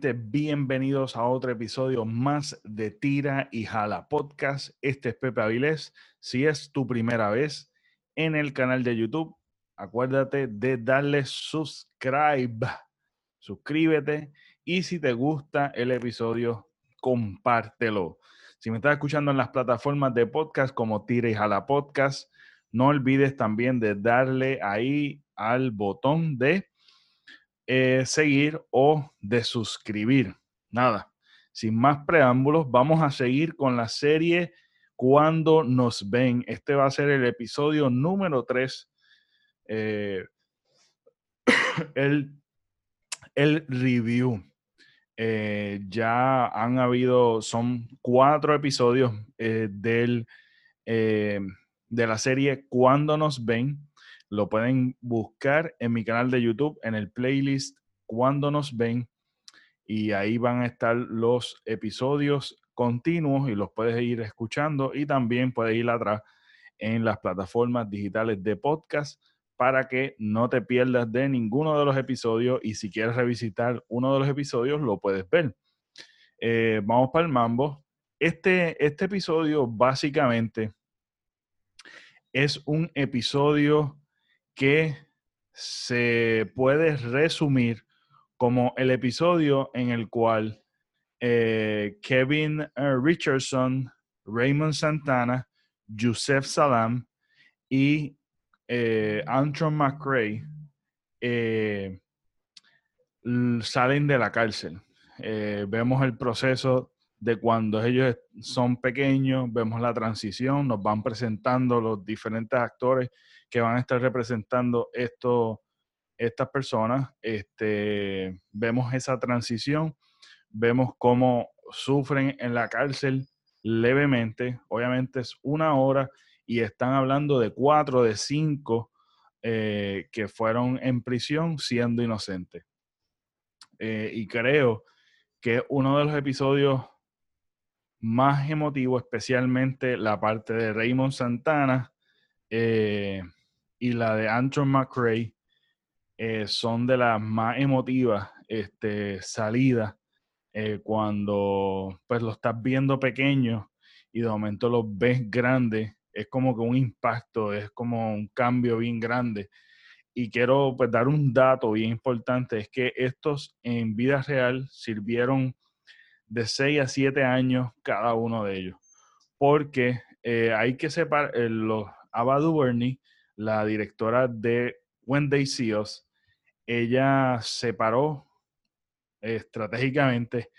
Bienvenidos a otro episodio más de Tira y Jala Podcast. Este es Pepe Avilés. Si es tu primera vez en el canal de YouTube, acuérdate de darle subscribe, suscríbete y si te gusta el episodio, compártelo. Si me estás escuchando en las plataformas de podcast como Tira y Jala Podcast, no olvides también de darle ahí al botón de eh, seguir o de suscribir. Nada, sin más preámbulos, vamos a seguir con la serie Cuando nos ven. Este va a ser el episodio número 3. Eh, el, el review. Eh, ya han habido, son cuatro episodios del, de la serie Cuando nos ven. Lo pueden buscar en mi canal de YouTube, en el playlist Cuando nos ven. Y ahí van a estar los episodios continuos y los puedes ir escuchando. Y también puedes ir atrás en las plataformas digitales de podcast para que no te pierdas de ninguno de los episodios. Y si quieres revisitar uno de los episodios, lo puedes ver. Eh, vamos para el mambo. Este, este episodio básicamente es un episodio que se puede resumir como el episodio en el cual eh, Kevin eh, Richardson, Raymond Santana, Joseph Salam y eh, Antron McRae salen de la cárcel. vemos el proceso de cuando ellos son pequeños, vemos la transición, nos van presentando los diferentes actores que van a estar representando esto, estas personas. Este, vemos esa transición, vemos cómo sufren en la cárcel levemente. Obviamente es una hora y están hablando de cuatro, de cinco eh, que fueron en prisión siendo inocentes. Eh, y creo que uno de los episodios más emotivos, especialmente la parte de Raymond Santana, eh, y la de Antron McRae eh, son de las más emotivas este, salidas eh, cuando pues lo estás viendo pequeño y de momento lo ves grande, es como que un impacto, es como un cambio bien grande. Y quiero pues dar un dato bien importante, es que estos en vida real sirvieron de 6 a 7 años cada uno de ellos, porque eh, hay que separar, los Ava DuVernay la directora de When They See Us, ella separó estratégicamente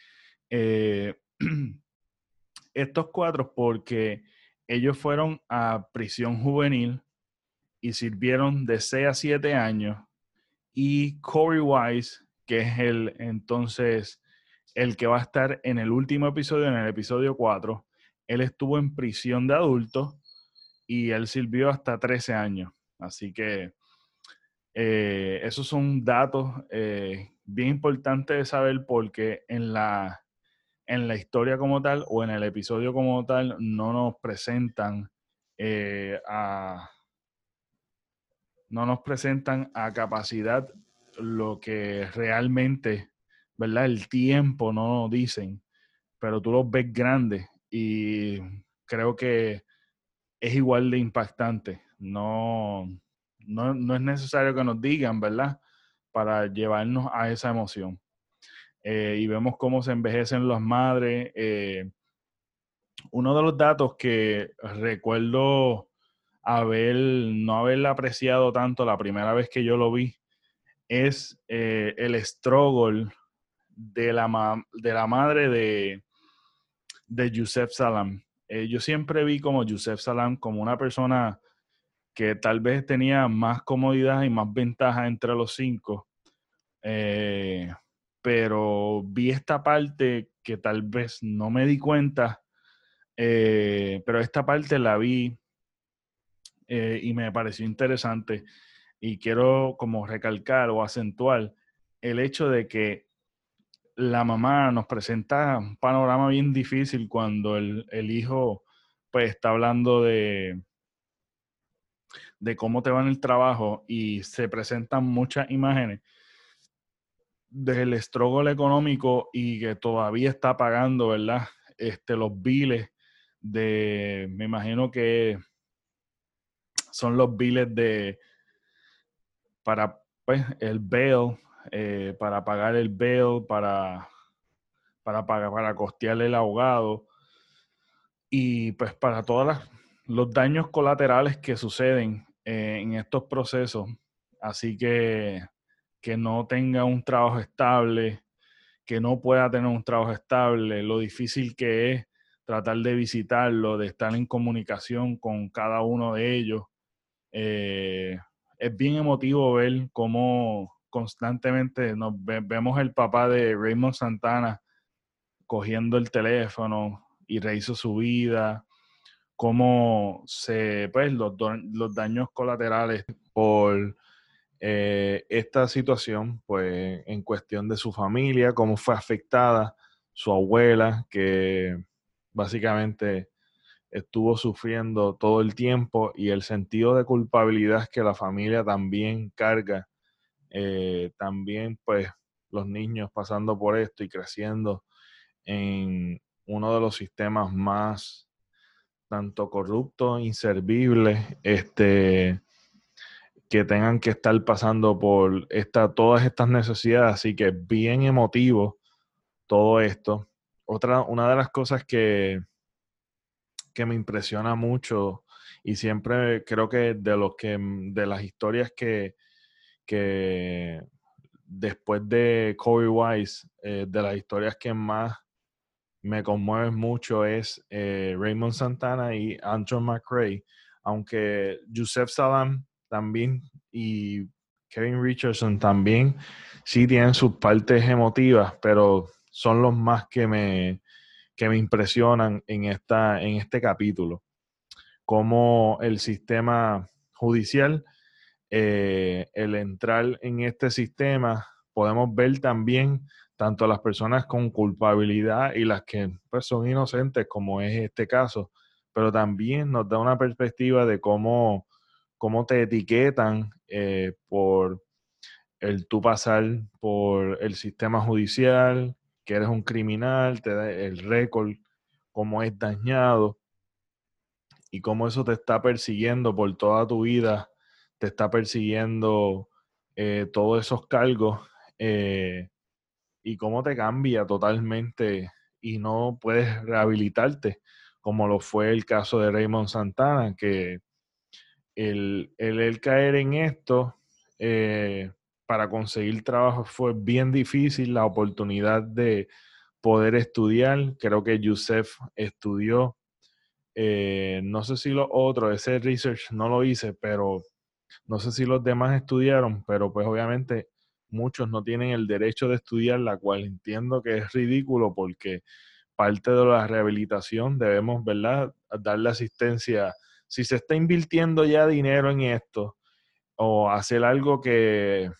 eh, estos cuatro porque ellos fueron a prisión juvenil y sirvieron de 6 a 7 años. Y Corey Wise, que es el entonces el que va a estar en el último episodio, en el episodio 4, él estuvo en prisión de adultos y él sirvió hasta 13 años. Así que eh, esos son datos eh, bien importantes de saber porque en la, en la historia como tal o en el episodio como tal no nos presentan eh, a no nos presentan a capacidad lo que realmente, ¿verdad? El tiempo no nos dicen, pero tú los ves grandes y creo que es igual de impactante. No, no, es necesario que nos digan, ¿verdad? Para llevarnos a esa emoción. Eh, y vemos cómo se envejecen las madres. Eh, uno de los datos que recuerdo haber, no haberla apreciado tanto la primera vez que yo lo vi, es eh, el struggle de la, de la madre de, de Yusef Salam. Eh, yo siempre vi como Yusef Salam como una persona que tal vez tenía más comodidad y más ventaja entre los cinco. Eh, pero vi esta parte que tal vez no me di cuenta, eh, pero esta parte la vi y me pareció interesante y quiero como recalcar o acentuar el hecho de que la mamá nos presenta un panorama bien difícil cuando el, hijo pues está hablando de, de cómo te va en el trabajo y se presentan muchas imágenes del struggle económico y que todavía está pagando, ¿verdad? Este, los biles de, me imagino que son los biles de, para pues, el bail, eh, para pagar el bail, para, para, pagar, para costearle el ahogado y pues para todos los daños colaterales que suceden eh, en estos procesos. Así que que no tenga un trabajo estable, que no pueda tener un trabajo estable, lo difícil que es tratar de visitarlo, de estar en comunicación con cada uno de ellos. Eh, es bien emotivo ver cómo constantemente nos vemos el papá de Raymond Santana cogiendo el teléfono y rehizo su vida, cómo se, pues, los, los daños colaterales por eh, esta situación, pues en cuestión de su familia, cómo fue afectada su abuela, que básicamente estuvo sufriendo todo el tiempo y el sentido de culpabilidad que la familia también carga, eh, también pues los niños pasando por esto y creciendo en uno de los sistemas más tanto corruptos, inservibles, este, que tengan que estar pasando por esta, todas estas necesidades, así que bien emotivo todo esto. Otra, una de las cosas que, que me impresiona mucho y siempre creo que de los que de las historias que, que después de Corey Wise, eh, de las historias que más me conmueven mucho es eh, Raymond Santana y Andrew McRae, aunque Joseph Salam también y Kevin Richardson también sí tienen sus partes emotivas, pero son los más que me, que me impresionan en, esta, en este capítulo. Como el sistema judicial, eh, el entrar en este sistema, podemos ver también tanto las personas con culpabilidad y las que pues, son inocentes, como es este caso, pero también nos da una perspectiva de cómo cómo te etiquetan eh, por el tú pasar por el sistema judicial, que eres un criminal, te da el récord, cómo es dañado y cómo eso te está persiguiendo por toda tu vida, te está persiguiendo eh, todos esos cargos eh, y cómo te cambia totalmente y no puedes rehabilitarte, como lo fue el caso de Raymond Santana, que el, el, caer en esto eh, para conseguir trabajo fue bien difícil, la oportunidad de poder estudiar, creo que Yusef estudió, no sé si los otros, ese research no lo hice, pero no sé si los demás estudiaron, pero pues obviamente muchos no tienen el derecho de estudiar, la cual entiendo que es ridículo porque parte de la rehabilitación debemos, ¿verdad?, darle asistencia si se está invirtiendo ya dinero en esto o hacer algo que,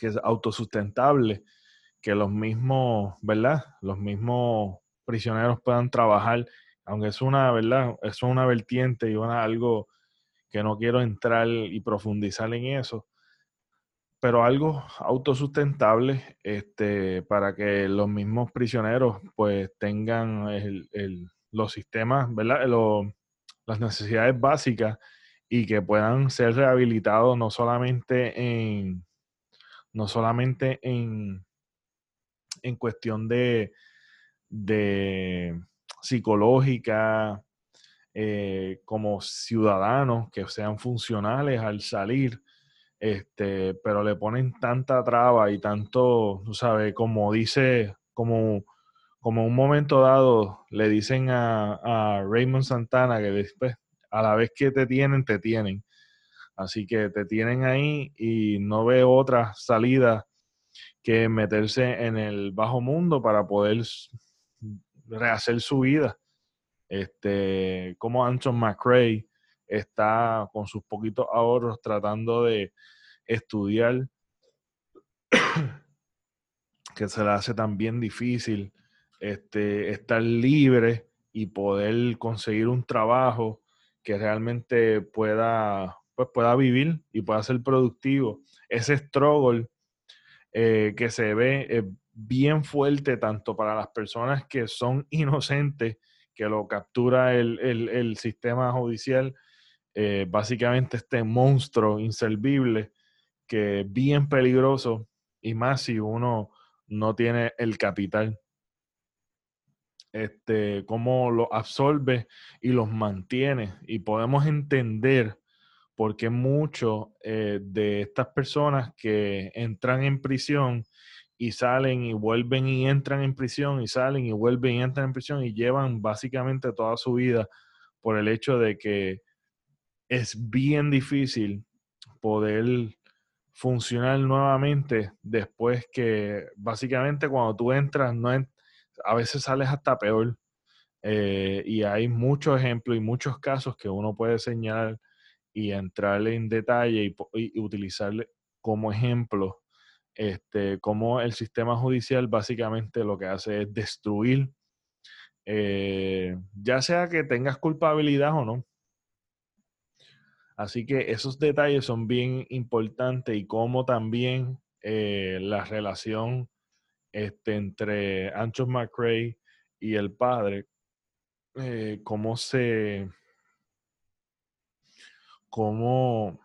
que es autosustentable, que los mismos, ¿verdad? Los mismos prisioneros puedan trabajar, aunque es una, ¿verdad? Es una vertiente y una, algo que no quiero entrar y profundizar en eso, pero algo autosustentable este, para que los mismos prisioneros pues tengan los sistemas, ¿verdad? Las necesidades básicas y que puedan ser rehabilitados no solamente en no solamente en, en cuestión de, de psicológica, eh, como ciudadanos que sean funcionales al salir, este, pero le ponen tanta traba y tanto, tú sabes, como dice, como como un momento dado le dicen a, Raymond Santana que después, a la vez que te tienen, te tienen. Así que te tienen ahí y no ve otra salida que meterse en el bajo mundo para poder rehacer su vida. Este, como Anton McRae está con sus poquitos ahorros tratando de estudiar, que se le hace también difícil este, estar libre y poder conseguir un trabajo que realmente pueda, pues pueda vivir y pueda ser productivo. Ese struggle eh, que se ve eh, bien fuerte tanto para las personas que son inocentes, que lo captura el, sistema judicial, eh, básicamente este monstruo inservible, que es bien peligroso, y más si uno no tiene el capital. Este, cómo lo absorbe y los mantiene. Y podemos entender por qué muchos eh, de estas personas que entran en prisión y salen y vuelven y entran en prisión y salen y vuelven y entran en prisión y llevan básicamente toda su vida por el hecho de que es bien difícil poder funcionar nuevamente después que básicamente cuando tú entras no a veces sales hasta peor eh, y hay muchos ejemplos y muchos casos que uno puede señalar y entrarle en detalle y, utilizarle como ejemplo este, cómo el sistema judicial básicamente lo que hace es destruir, eh, ya sea que tengas culpabilidad o no. Así que esos detalles son bien importantes y cómo también eh, la relación este, entre Ancho McRae y el padre, eh, cómo se cómo,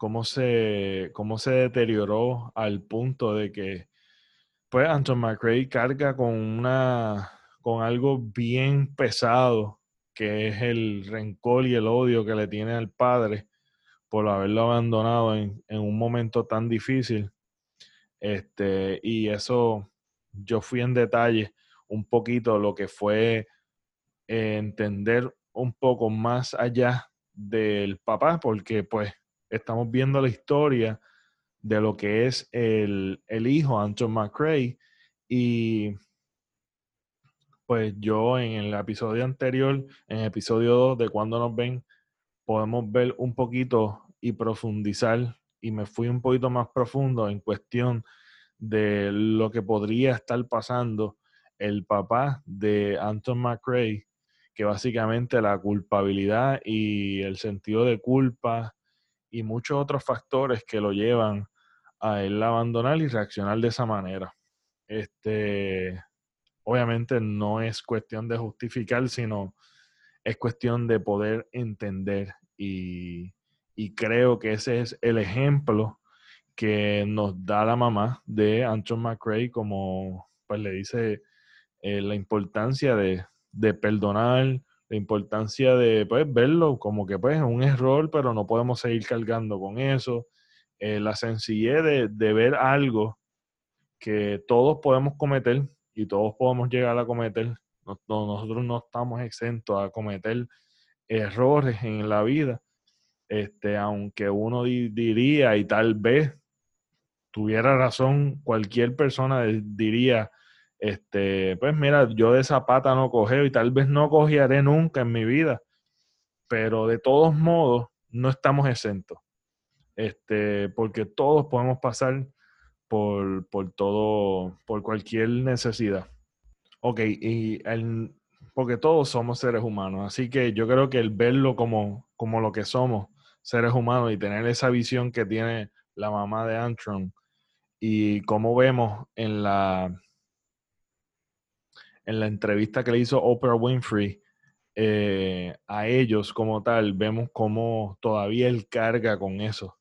cómo, se, cómo se deterioró al punto de que pues Anton McRae carga con una con algo bien pesado que es el rencor y el odio que le tiene al padre por haberlo abandonado en, en un momento tan difícil. Este, y eso yo fui en detalle un poquito lo que fue entender un poco más allá del papá, porque pues estamos viendo la historia de lo que es el, hijo, Anton McRae, y pues yo en el episodio anterior, en el episodio 2 de Cuando nos ven, podemos ver un poquito y profundizar, y me fui un poquito más profundo en cuestión de lo que podría estar pasando el papá de Anton McRae que básicamente la culpabilidad y el sentido de culpa y muchos otros factores que lo llevan a él abandonar y reaccionar de esa manera. Este, obviamente no es cuestión de justificar, sino es cuestión de poder entender y, creo que ese es el ejemplo que nos da la mamá de Anton McRae como pues le dice eh, la importancia de, de perdonar, la importancia de pues, verlo como que pues un error, pero no podemos seguir cargando con eso. Eh, la sencillez de, ver algo que todos podemos cometer y todos podemos llegar a cometer. nosotros no estamos exentos a cometer errores en la vida. Este, aunque uno diría y tal vez tuviera razón, cualquier persona diría, este, pues mira, yo de esa pata no cogeo y tal vez no cogiaré nunca en mi vida, pero de todos modos no estamos exentos, este, porque todos podemos pasar por, por todo, por cualquier necesidad. Ok, y el, porque todos somos seres humanos, así que yo creo que el verlo como, como lo que somos, seres humanos, y tener esa visión que tiene la mamá de Antron, y como vemos en la en la entrevista que le hizo Oprah Winfrey eh, a ellos como tal, vemos cómo todavía él carga con eso,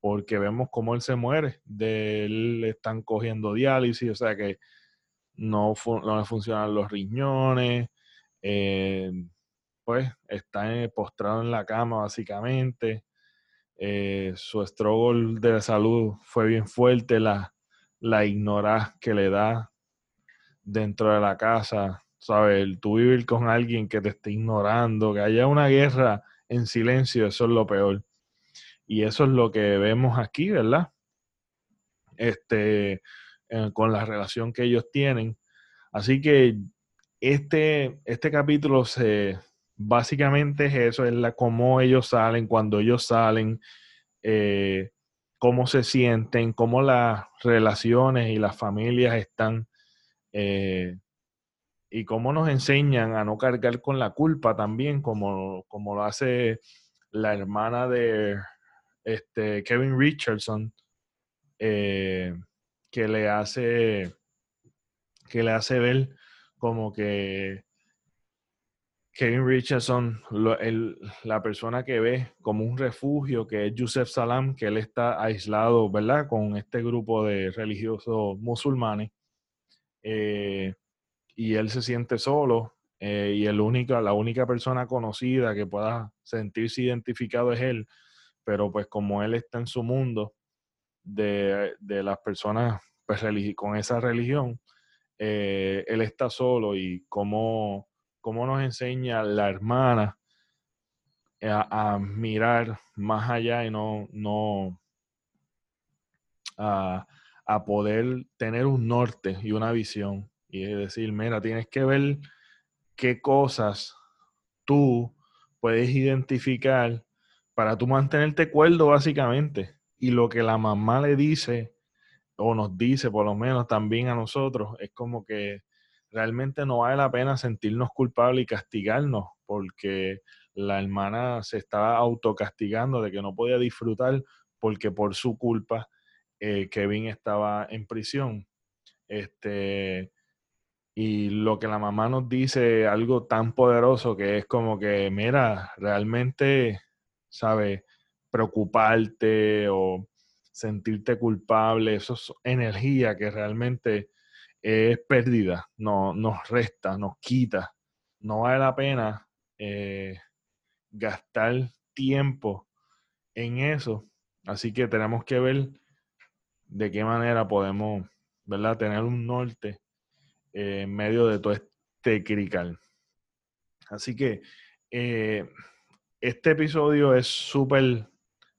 porque vemos cómo él se muere, de él le están cogiendo diálisis, o sea que no, no le funcionan los riñones, eh, pues está postrado en la cama básicamente. Eh, su struggle de salud fue bien fuerte, la, la que le da dentro de la casa, ¿sabes? Tú vivir con alguien que te esté ignorando, que haya una guerra en silencio, eso es lo peor. Y eso es lo que vemos aquí, ¿verdad? Este, eh, con la relación que ellos tienen. Así que este, este capítulo se, básicamente es eso, es la, cómo ellos salen, cuando ellos salen, eh, cómo se sienten, cómo las relaciones y las familias están eh, y cómo nos enseñan a no cargar con la culpa también, como, como lo hace la hermana de este, Kevin Richardson, eh, que le hace que le hace ver como que Kevin Richardson, la persona que ve como un refugio, que es Yusef Salam, que él está aislado, ¿verdad? Con este grupo de religiosos musulmanes. Eh, y él se siente solo eh, y el único, la única persona conocida que pueda sentirse identificado es él, pero pues como él está en su mundo de, las personas pues, con esa religión, eh, él está solo y cómo, cómo, nos enseña la hermana a, mirar más allá y no, no a, a poder tener un norte y una visión y decir, mira, tienes que ver qué cosas tú puedes identificar para tú mantenerte cuerdo básicamente. Y lo que la mamá le dice, o nos dice por lo menos también a nosotros, es como que realmente no vale la pena sentirnos culpables y castigarnos, porque la hermana se estaba autocastigando de que no podía disfrutar porque por su culpa eh, Kevin estaba en prisión. Este, y lo que la mamá nos dice, algo tan poderoso que es como que, mira, realmente, ¿sabes? Preocuparte o sentirte culpable, eso es energía que realmente es pérdida, no, nos resta, nos quita. No vale la pena eh, gastar tiempo en eso. Así que tenemos que ver de qué manera podemos, ¿verdad? Tener un norte en medio de todo este crical. Así que eh, este episodio es súper,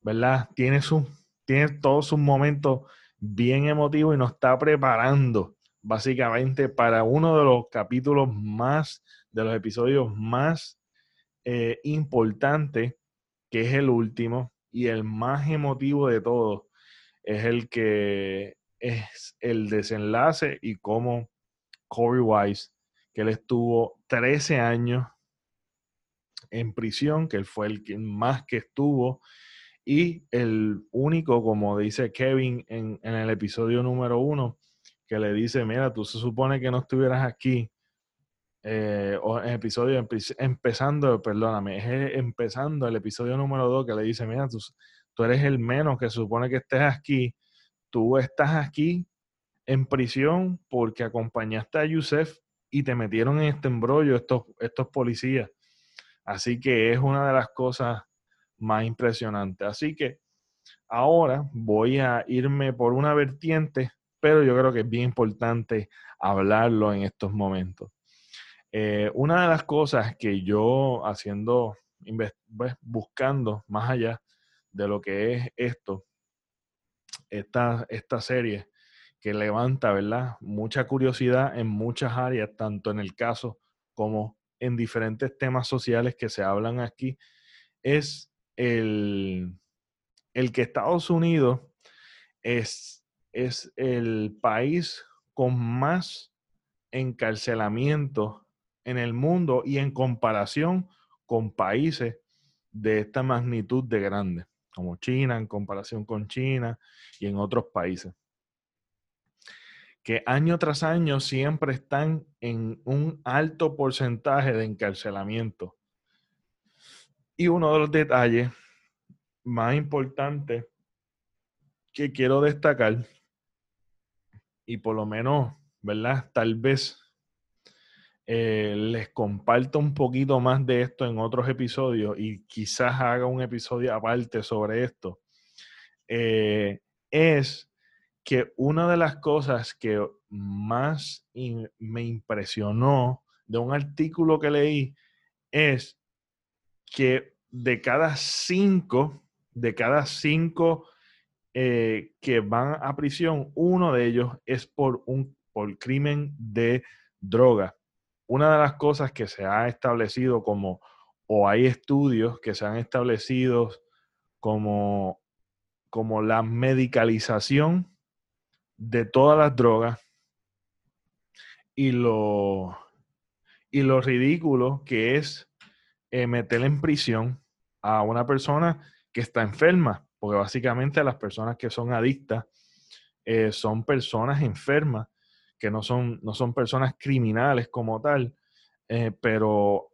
¿verdad? Tiene, su, tiene todos sus momentos bien emotivos y nos está preparando básicamente para uno de los capítulos más, de los episodios más eh, importantes, que es el último y el más emotivo de todos. Es el que es el desenlace y cómo Corey Wise, que él estuvo 13 años en prisión, que él fue el que más que estuvo, y el único, como dice Kevin en, el episodio número uno, que le dice, mira, tú se supone que no estuvieras aquí, eh, o en episodio, empezando, perdóname, es empezando el episodio número dos, que le dice, mira, tú, tú eres el menos que supone que estés aquí, tú estás aquí en prisión porque acompañaste a Yusef y te metieron en este embrollo estos, estos policías. Así que es una de las cosas más impresionantes. Así que ahora voy a irme por una vertiente, pero yo creo que es bien importante hablarlo en estos momentos. Eh, una de las cosas que yo haciendo, pues, buscando más allá de lo que es esto, esta, esta serie, que levanta, ¿verdad? Mucha curiosidad en muchas áreas, tanto en el caso como en diferentes temas sociales que se hablan aquí, es el, el que Estados Unidos es, es el país con más encarcelamiento en el mundo y en comparación con países de esta magnitud de grande, como China, en comparación con China y en otros países que año tras año siempre están en un alto porcentaje de encarcelamiento. Y uno de los detalles más importantes que quiero destacar, y por lo menos, ¿verdad? Tal vez eh, les comparto un poquito más de esto en otros episodios y quizás haga un episodio aparte sobre esto, eh, es que una de las cosas que más me impresionó de un artículo que leí es que de cada cinco, de cada cinco eh, que van a prisión, uno de ellos es por un por crimen de droga. Una de las cosas que se ha establecido como, o hay estudios que se han establecido como, como la medicalización de todas las drogas y lo, y lo ridículo que es eh, meter en prisión a una persona que está enferma, porque básicamente las personas que son adictas eh, son personas enfermas, que no son, no son personas criminales como tal, eh, pero,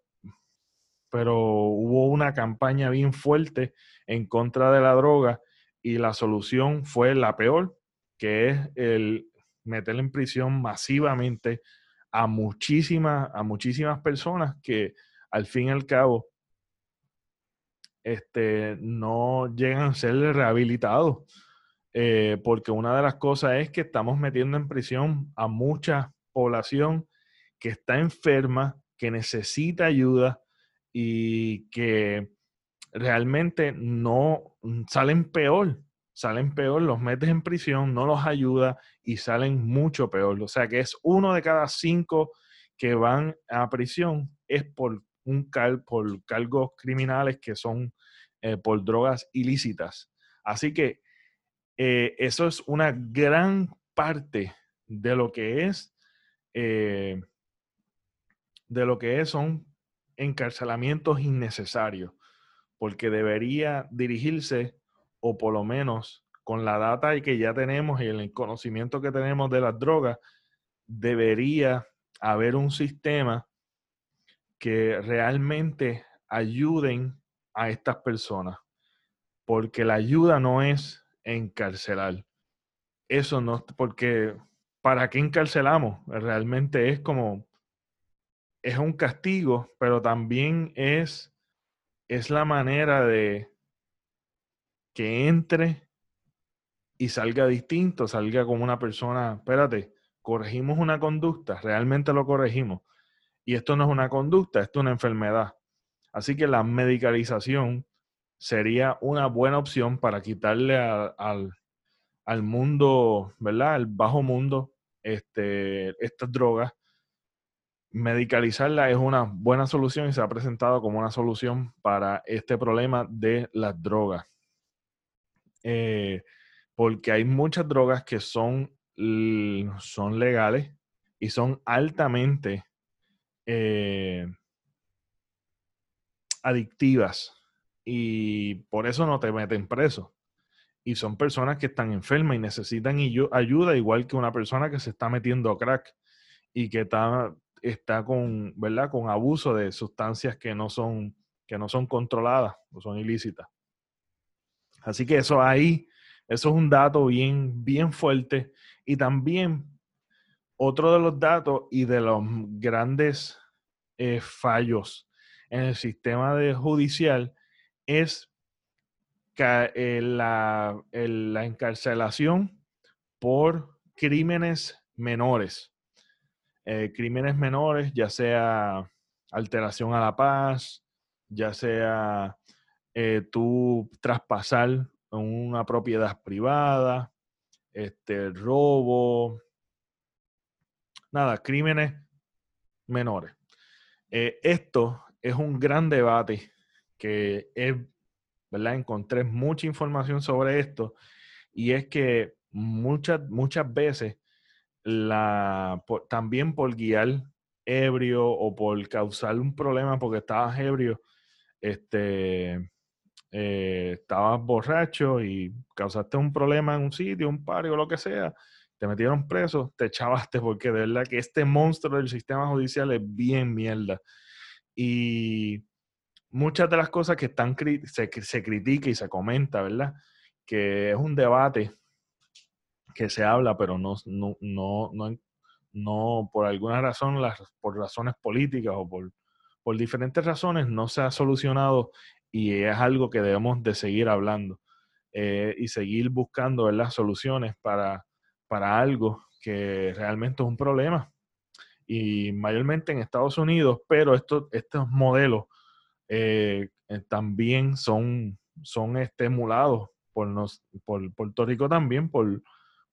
pero hubo una campaña bien fuerte en contra de la droga y la solución fue la peor, que es el meter en prisión masivamente a muchísimas, a muchísimas personas que al fin y al cabo este, no llegan a ser rehabilitados. Eh, porque una de las cosas es que estamos metiendo en prisión a mucha población que está enferma, que necesita ayuda y que realmente no mm, salen peor, salen peor, los metes en prisión, no los ayuda y salen mucho peor. O sea que es uno de cada cinco que van a prisión es por un cal, por cargos criminales que son eh, por drogas ilícitas. Así que eh, eso es una gran parte de lo que es, eh, de lo que es, son encarcelamientos innecesarios, porque debería dirigirse, o por lo menos con la data que ya tenemos y el conocimiento que tenemos de las drogas, debería haber un sistema que realmente ayuden a estas personas, porque la ayuda no es encarcelar. Eso no, porque ¿para qué encarcelamos? Realmente es como, es un castigo, pero también es, es la manera de que entre y salga distinto, salga como una persona, espérate, corregimos una conducta, realmente lo corregimos. Y esto no es una conducta, esto es una enfermedad. Así que la medicalización sería una buena opción para quitarle al, al, mundo, ¿verdad? Al bajo mundo, este, estas drogas. Medicalizarla es una buena solución y se ha presentado como una solución para este problema de las drogas. Eh, porque hay muchas drogas que son, son legales y son altamente eh, adictivas y por eso no te meten preso. Y son personas que están enfermas y necesitan ayuda, igual que una persona que se está metiendo crack y que está, está con, ¿verdad? con abuso de sustancias que no son, que no son controladas o son ilícitas. Así que eso ahí, eso es un dato bien, bien fuerte. Y también otro de los datos y de los grandes eh, fallos en el sistema de judicial es eh, la, la encarcelación por crímenes menores. Eh, crímenes menores, ya sea alteración a la paz, ya sea eh, tú traspasar una propiedad privada, este, robo, nada, crímenes menores. esto es un gran debate que es, ¿verdad? Encontré mucha información sobre esto y es que muchas, muchas veces la, también por guiar ebrio o por causar un problema porque estabas ebrio, este, eh, estabas borracho y causaste un problema en un sitio, un pario, lo que sea, te metieron preso, te echabaste porque de verdad que este monstruo del sistema judicial es bien mierda. Y muchas de las cosas que están se, se critica y se comenta, ¿verdad? Que es un debate que se habla, pero no, no, no, no, por alguna razón, las, por razones políticas o por, por diferentes razones, no se ha solucionado y es algo que debemos de seguir hablando eh, y seguir buscando ¿verdad? soluciones para, para algo que realmente es un problema y mayormente en Estados Unidos, pero estos modelos eh, eh, también son, son estimulados por, nos, por Puerto Rico también, por,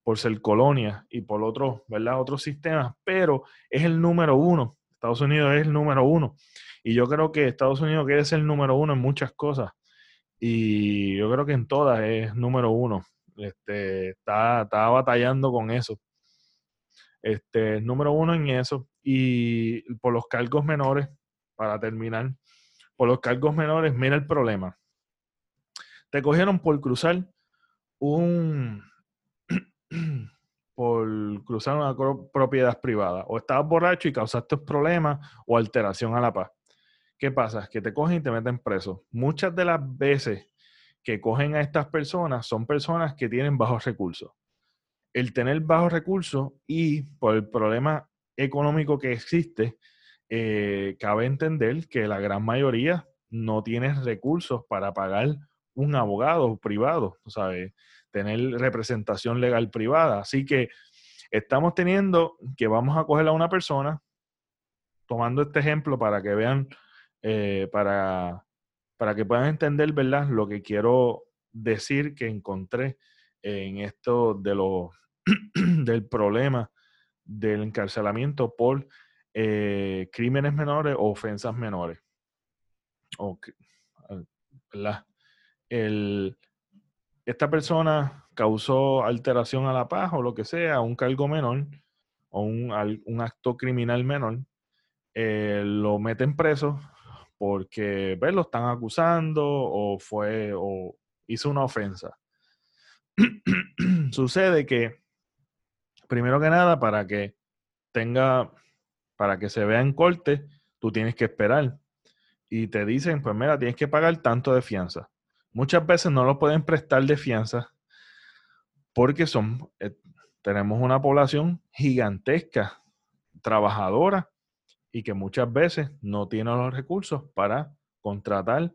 por ser colonia y por otros, ¿verdad? Otros sistemas, pero es el número uno. Estados Unidos es el número uno. Y yo creo que Estados Unidos quiere ser el número uno en muchas cosas. Y yo creo que en todas es número uno. Este, está, está batallando con eso. Este, número uno en eso. Y por los cargos menores, para terminar, por los cargos menores, mira el problema. Te cogieron por cruzar un, por cruzar una propiedad privada. O estabas borracho y causaste problemas o alteración a la paz. ¿Qué pasa? Que te cogen y te meten preso. Muchas de las veces que cogen a estas personas son personas que tienen bajos recursos. El tener bajos recursos y por el problema económico que existe, eh, cabe entender que la gran mayoría no tiene recursos para pagar un abogado privado, ¿sabes? Tener representación legal privada. Así que estamos teniendo que vamos a coger a una persona, tomando este ejemplo para que vean, eh, para, para que puedan entender, ¿verdad? Lo que quiero decir que encontré en esto de lo, del problema del encarcelamiento por eh, crímenes menores o ofensas menores. esta persona causó alteración a la paz o lo que sea, un cargo menor o un, un acto criminal menor, eh, lo meten preso porque lo están acusando o fue o hizo una ofensa. Sucede que, primero que nada, para que tenga para que se vea en corte, tú tienes que esperar. Y te dicen, pues mira, tienes que pagar tanto de fianza. Muchas veces no lo pueden prestar de fianza porque son, eh, tenemos una población gigantesca, trabajadora, y que muchas veces no tiene los recursos para contratar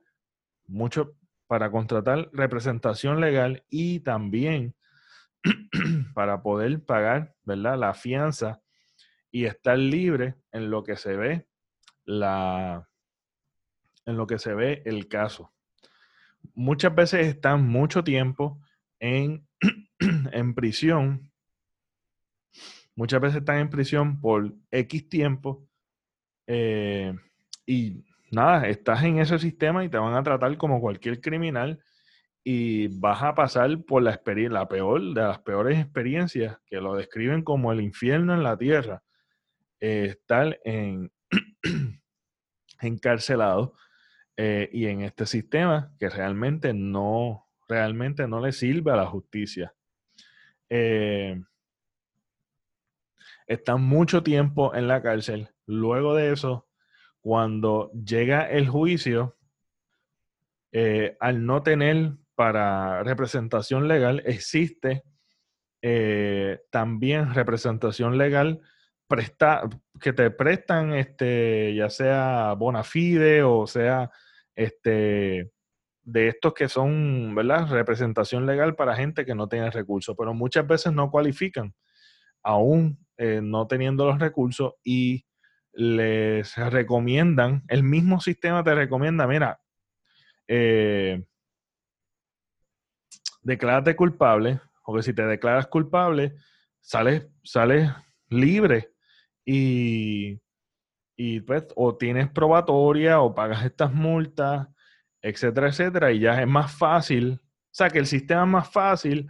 mucho, para contratar representación legal y también para poder pagar, ¿verdad? La fianza y estar libre en lo que se ve la en lo que se ve el caso. Muchas veces están mucho tiempo en, en prisión. Muchas veces están en prisión por X tiempo. Eh, y nada, estás en ese sistema y te van a tratar como cualquier criminal y vas a pasar por la la peor de las peores experiencias que lo describen como el infierno en la tierra estar en, encarcelado eh, y en este sistema que realmente no, realmente no le sirve a la justicia. Eh, están mucho tiempo en la cárcel. Luego de eso, cuando llega el juicio, eh, al no tener para representación legal, existe también representación legal presta, que te prestan, este, ya sea bona fide o sea, este, de estos que son, ¿verdad? Representación legal para gente que no tiene recursos, pero muchas veces no cualifican, aún eh, no teniendo los recursos y les recomiendan, el mismo sistema te recomienda, mira, eh, declárate culpable, o que si te declaras culpable, sales, sales libre y, y pues o tienes probatoria o pagas estas multas, etcétera, etcétera, y ya es más fácil, o sea que el sistema es más fácil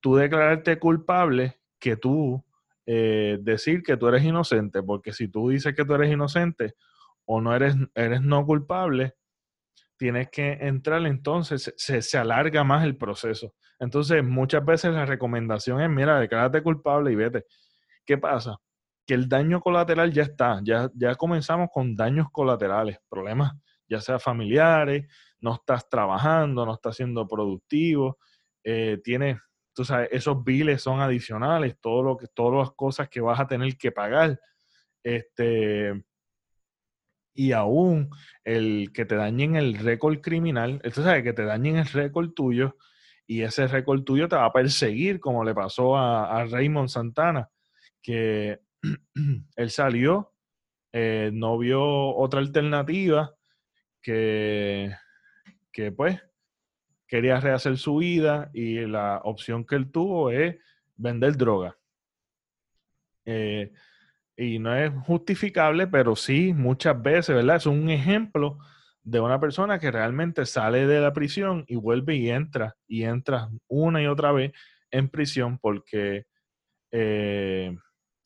tú declararte culpable que tú eh, decir que tú eres inocente, porque si tú dices que tú eres inocente o no eres, eres no culpable, tienes que entrar, entonces se, se, alarga más el proceso. Entonces, muchas veces la recomendación es, mira, declárate culpable y vete. ¿Qué pasa? Que el daño colateral ya está, ya, ya comenzamos con daños colaterales, problemas ya sea familiares, no estás trabajando, no estás siendo productivo, eh, tienes, tú sabes, esos biles son adicionales, todo lo que, todas las cosas que vas a tener que pagar. Este, y aún el que te dañen el récord criminal, tú sabes, que te dañen el récord tuyo y ese récord tuyo te va a perseguir, como le pasó a, a Raymond Santana, que él salió, eh, no vio otra alternativa que, que pues quería rehacer su vida y la opción que él tuvo es vender droga. Eh, y no es justificable, pero sí muchas veces, ¿verdad? Es un ejemplo de una persona que realmente sale de la prisión y vuelve y entra, y entra una y otra vez en prisión porque eh,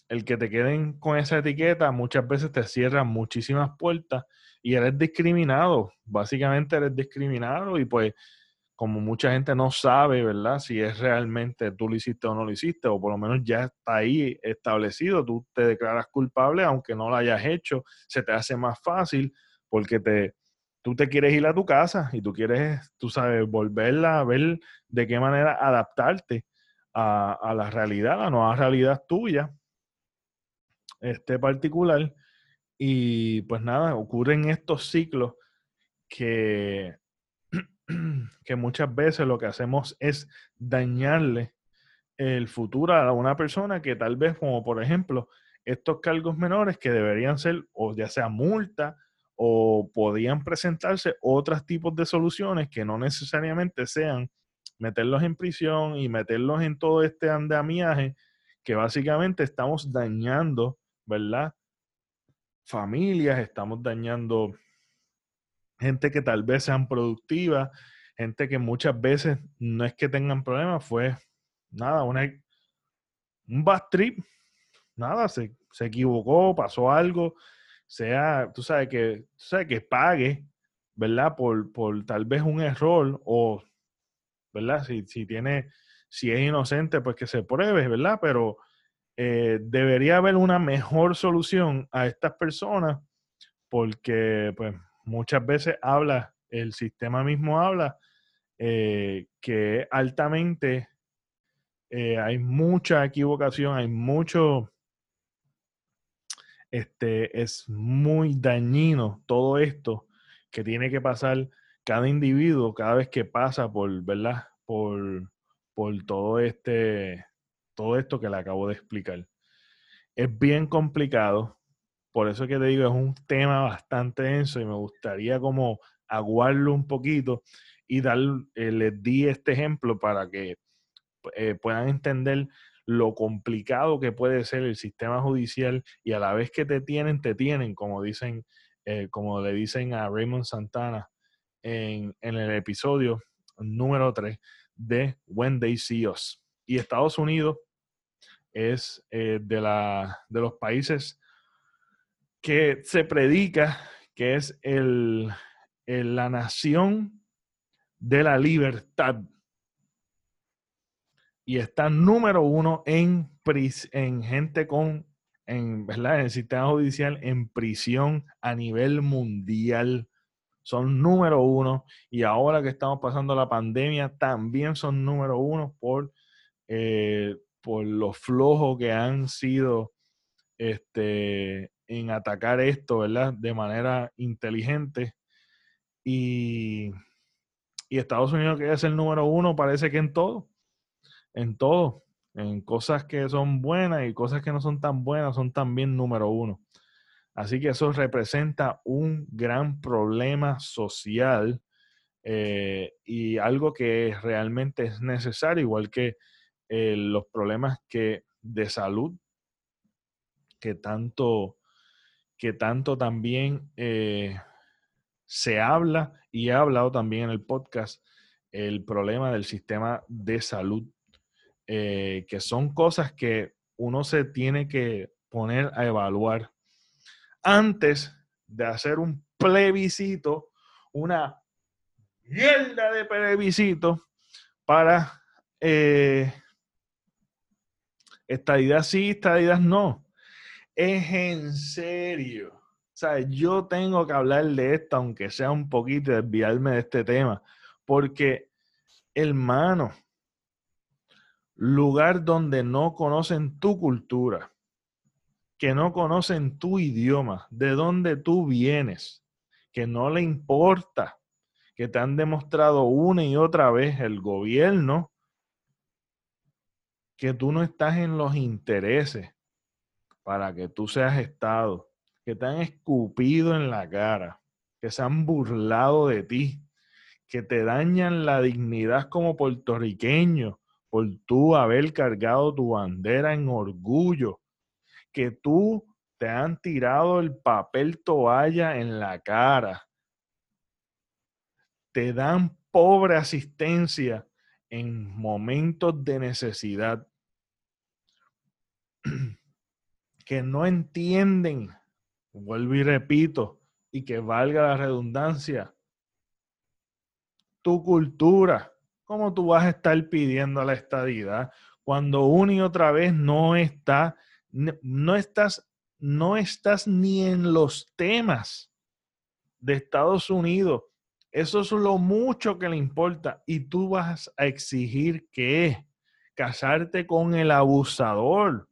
el que te queden con esa etiqueta muchas veces te cierran muchísimas puertas y eres discriminado. Básicamente eres discriminado y pues como mucha gente no sabe, ¿verdad? Si es realmente tú lo hiciste o no lo hiciste, o por lo menos ya está ahí establecido, tú te declaras culpable aunque no lo hayas hecho, se te hace más fácil porque te, tú te quieres ir a tu casa y tú quieres, tú sabes, volverla a ver de qué manera adaptarte a, a la realidad, a la nueva realidad tuya, este particular. Y pues nada, ocurren estos ciclos que que muchas veces lo que hacemos es dañarle el futuro a una persona que tal vez, como por ejemplo, estos cargos menores que deberían ser o ya sea multa o podían presentarse otros tipos de soluciones que no necesariamente sean meterlos en prisión y meterlos en todo este andamiaje que básicamente estamos dañando, ¿verdad? Familias, estamos dañando gente que tal vez sean productivas, gente que muchas veces no es que tengan problemas, fue nada, una, un bad trip, nada, se, equivocó, pasó algo, sea, tú sabes que, tú sabes que pague, ¿verdad? Por, por tal vez un error o, ¿verdad? Si, si tiene, si es inocente, pues que se pruebe, ¿verdad? Pero eh, debería haber una mejor solución a estas personas porque, pues, muchas veces habla, el sistema mismo habla, eh, que altamente eh, hay mucha equivocación, hay mucho, este, es muy dañino todo esto que tiene que pasar cada individuo cada vez que pasa por, ¿verdad? Por, por todo este, todo esto que le acabo de explicar. Es bien complicado, por eso que te digo, es un tema bastante denso y me gustaría como aguarlo un poquito y dar, eh, les di este ejemplo para que eh, puedan entender lo complicado que puede ser el sistema judicial y a la vez que te tienen, te tienen, como dicen, eh, como le dicen a Raymond Santana en, el episodio número 3 de When They See Us. Y Estados Unidos es de, la, de los países que se predica que es el, la nación de la libertad. Y está número uno en, en gente con, en, ¿verdad? en el sistema judicial, en prisión a nivel mundial. Son número uno. Y ahora que estamos pasando la pandemia, también son número uno por, eh, por lo flojo que han sido este, en atacar esto, ¿verdad? De manera inteligente. Y, y Estados Unidos, que es el número uno, parece que en todo, en todo, en cosas que son buenas y cosas que no son tan buenas, son también número uno. Así que eso representa un gran problema social eh, y algo que realmente es necesario, igual que eh, los problemas que de salud que tanto que tanto también eh, se habla y he hablado también en el podcast el problema del sistema de salud, eh, que son cosas que uno se tiene que poner a evaluar antes de hacer un plebiscito, una mierda de plebiscito para eh, estadidad sí, estadidad no es en serio. O sea, yo tengo que hablar de esto, aunque sea un poquito, desviarme de este tema, porque, hermano, lugar donde no conocen tu cultura, que no conocen tu idioma, de dónde tú vienes, que no le importa, que te han demostrado una y otra vez el gobierno que tú no estás en los intereses para que tú seas Estado, que te han escupido en la cara, que se han burlado de ti, que te dañan la dignidad como puertorriqueño por tú haber cargado tu bandera en orgullo, que tú te han tirado el papel toalla en la cara, te dan pobre asistencia en momentos de necesidad. que no entienden, vuelvo y repito, y que valga la redundancia, tu cultura. ¿Cómo tú vas a estar pidiendo la estadidad cuando una y otra vez no está, no estás, no estás ni en los temas de Estados Unidos? Eso es lo mucho que le importa. Y tú vas a exigir que casarte con el abusador.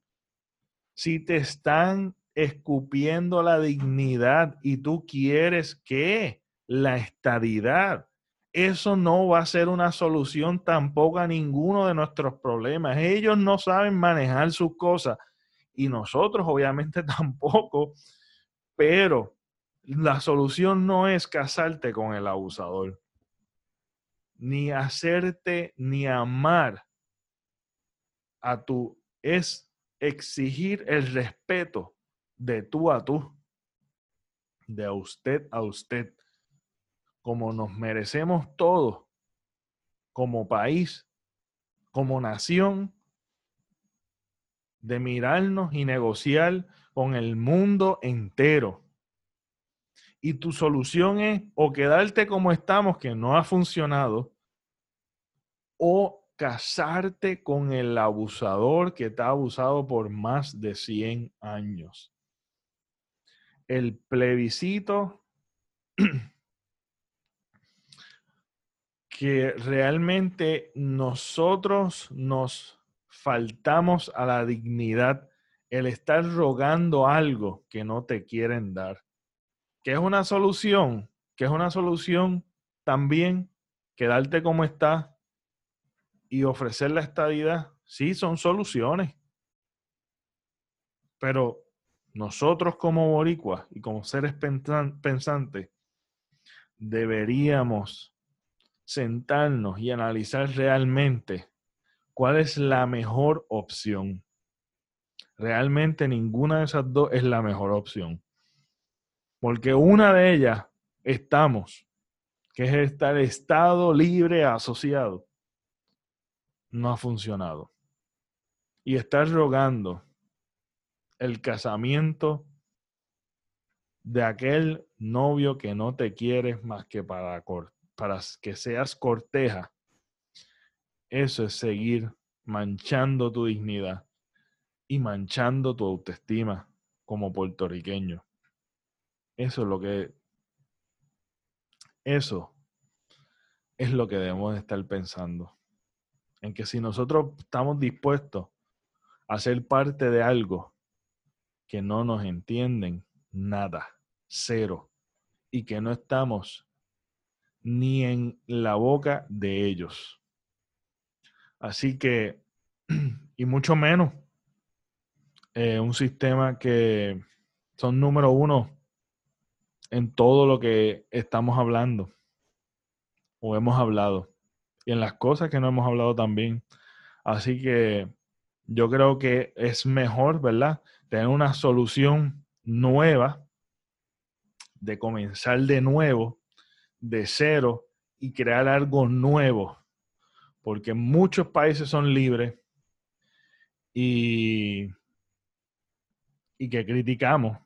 Si te están escupiendo la dignidad y tú quieres que la estadidad, eso no va a ser una solución tampoco a ninguno de nuestros problemas. Ellos no saben manejar sus cosas y nosotros obviamente tampoco, pero la solución no es casarte con el abusador, ni hacerte ni amar a tu, es exigir el respeto de tú a tú, de usted a usted como nos merecemos todos, como país, como nación, de mirarnos y negociar con el mundo entero. Y tu solución es o quedarte como estamos, que no ha funcionado, o casarte con el abusador que te ha abusado por más de 100 años. El plebiscito que realmente nosotros nos faltamos a la dignidad el estar rogando algo que no te quieren dar. Que es una solución, que es una solución también quedarte como está y ofrecer la estadidad. Sí, son soluciones. Pero nosotros como boricuas y como seres pensantes deberíamos sentarnos y analizar realmente cuál es la mejor opción. Realmente ninguna de esas dos es la mejor opción. Porque una de ellas estamos, que es estar Estado libre asociado, no ha funcionado. Y estar rogando el casamiento de aquel novio que no te quiere más que para que seas corteja, eso es seguir manchando tu dignidad y manchando tu autoestima como puertorriqueño. Eso es lo que eso es lo que debemos estar pensando. En que si nosotros estamos dispuestos a ser parte de algo que no nos entienden nada, cero, y que no estamos ni en la boca de ellos. Así que, y mucho menos, eh, un sistema que son número uno en todo lo que estamos hablando o hemos hablado y en las cosas que no hemos hablado también. Así que yo creo que es mejor, ¿verdad? Tener una solución nueva de comenzar de nuevo de cero y crear algo nuevo, porque muchos países son libres y, y que criticamos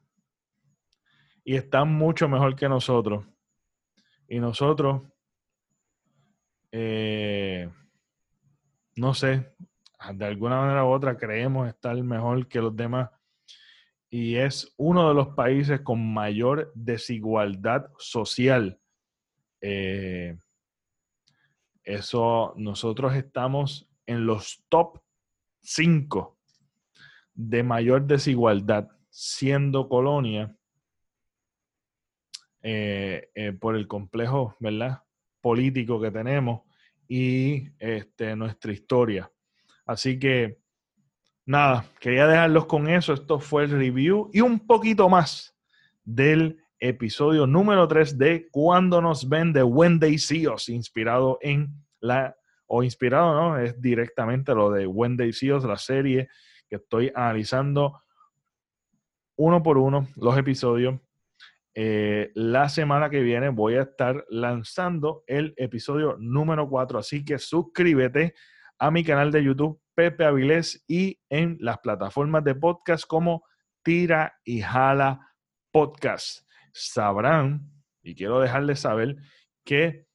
y están mucho mejor que nosotros. Y nosotros, eh, no sé, de alguna manera u otra creemos estar mejor que los demás. Y es uno de los países con mayor desigualdad social eh, eso, nosotros estamos en los top 5 de mayor desigualdad, siendo colonia eh, eh, por el complejo, ¿verdad? Político que tenemos y este, nuestra historia. Así que, nada, quería dejarlos con eso. Esto fue el review y un poquito más del episodio número 3 de Cuando nos ven de When They inspirado en la, o inspirado, ¿no? Es directamente lo de When They la serie que estoy analizando uno por uno los episodios. Eh, la semana que viene voy a estar lanzando el episodio número 4, así que suscríbete a mi canal de YouTube Pepe Avilés y en las plataformas de podcast como Tira y Jala Podcast. Sabrán, y quiero dejarles saber, que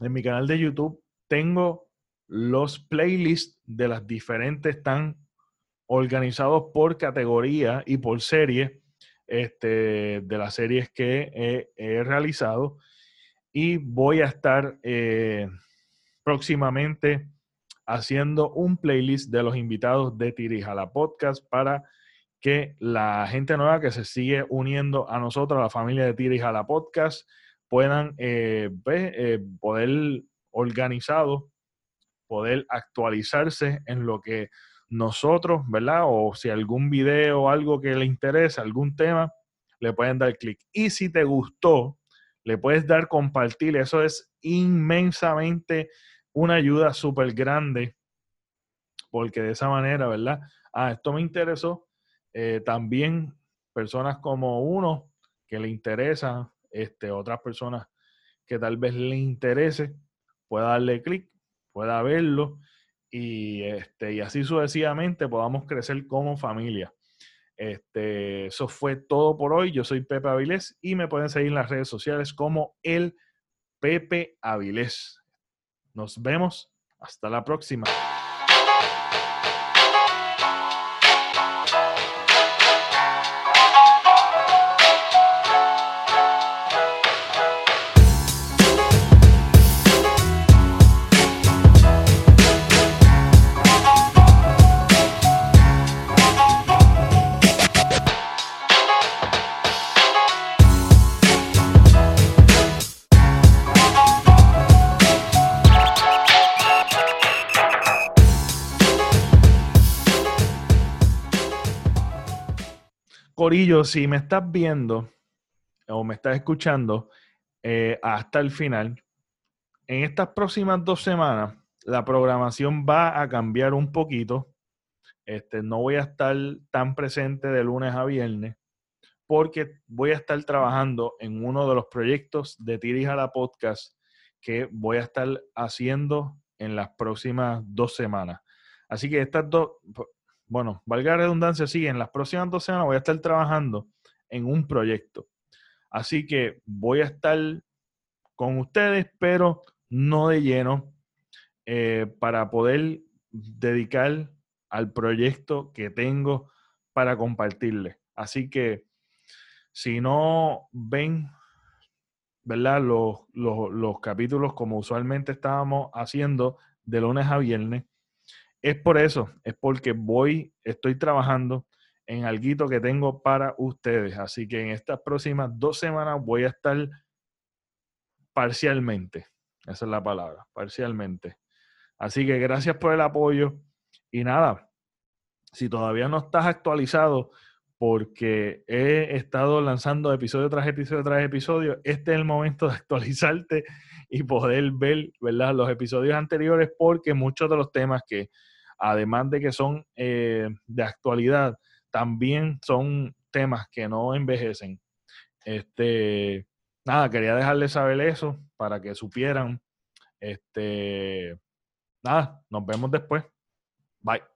en mi canal de YouTube tengo los playlists de las diferentes, están organizados por categoría y por serie este, de las series que he, realizado. Y voy a estar eh, próximamente haciendo un playlist de los invitados de Tirijala Podcast para que la gente nueva que se sigue uniendo a nosotros, a la familia de Tirijala Podcast, puedan eh, eh, poder organizado, poder actualizarse en lo que nosotros, ¿verdad? O si algún video algo que le interesa, algún tema, le pueden dar clic. Y si te gustó, le puedes dar compartir. Eso es inmensamente una ayuda súper grande, porque de esa manera, ¿verdad? Ah, esto me interesó. Eh, también personas como uno que le interesa, este, otras personas que tal vez le interese, pueda darle clic, pueda verlo y, este, y así sucesivamente podamos crecer como familia. Este, eso fue todo por hoy. Yo soy Pepe Avilés y me pueden seguir en las redes sociales como el Pepe Avilés. Nos vemos. Hasta la próxima. Si me estás viendo o me estás escuchando eh, hasta el final, en estas próximas dos semanas la programación va a cambiar un poquito. Este, no voy a estar tan presente de lunes a viernes porque voy a estar trabajando en uno de los proyectos de Tirija la Podcast que voy a estar haciendo en las próximas dos semanas. Así que estas dos, bueno, valga la redundancia, sí, en las próximas dos semanas voy a estar trabajando en un proyecto. Así que voy a estar con ustedes, pero no de lleno, eh, para poder dedicar al proyecto que tengo para compartirles. Así que si no ven, ¿verdad? Los, los capítulos como usualmente estábamos haciendo de lunes a viernes, es por eso, es porque voy, estoy trabajando en algo que tengo para ustedes. Así que en estas próximas dos semanas voy a estar parcialmente. Esa es la palabra, parcialmente. Así que gracias por el apoyo. Y nada, si todavía no estás actualizado, porque he estado lanzando episodio tras episodio tras episodio, este es el momento de actualizarte y poder ver ¿verdad? los episodios anteriores, porque muchos de los temas que además de que son eh, de actualidad, también son temas que no envejecen. Este, nada, quería dejarles saber eso para que supieran. Este, nada, nos vemos después. Bye.